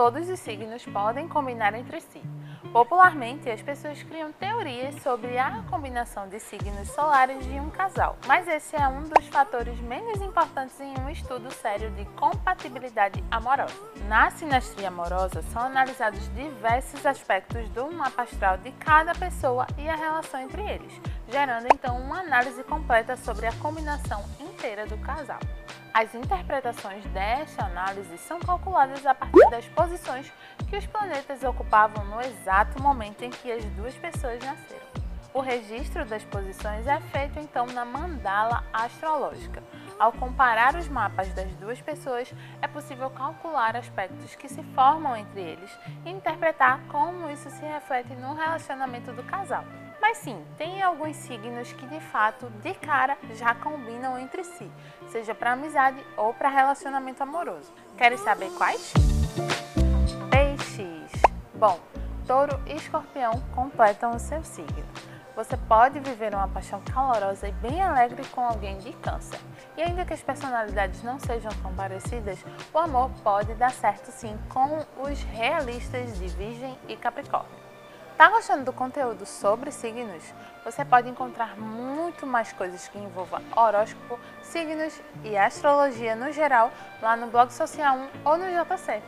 todos os signos podem combinar entre si. Popularmente, as pessoas criam teorias sobre a combinação de signos solares de um casal, mas esse é um dos fatores menos importantes em um estudo sério de compatibilidade amorosa. Na sinastria amorosa, são analisados diversos aspectos do mapa astral de cada pessoa e a relação entre eles, gerando então uma análise completa sobre a combinação inteira do casal. As interpretações desta análise são calculadas a partir das posições que os planetas ocupavam no exato momento em que as duas pessoas nasceram. O registro das posições é feito então na mandala astrológica. Ao comparar os mapas das duas pessoas, é possível calcular aspectos que se formam entre eles e interpretar como isso se reflete no relacionamento do casal. Mas sim, tem alguns signos que de fato, de cara, já combinam entre si, seja para amizade ou para relacionamento amoroso. Querem saber quais? Peixes. Bom, touro e escorpião completam o seu signo. Você pode viver uma paixão calorosa e bem alegre com alguém de câncer. E ainda que as personalidades não sejam tão parecidas, o amor pode dar certo sim com os realistas de Virgem e Capricórnio. Tá gostando do conteúdo sobre signos? Você pode encontrar muito mais coisas que envolvam horóscopo, signos e astrologia no geral lá no blog Social 1 ou no JC.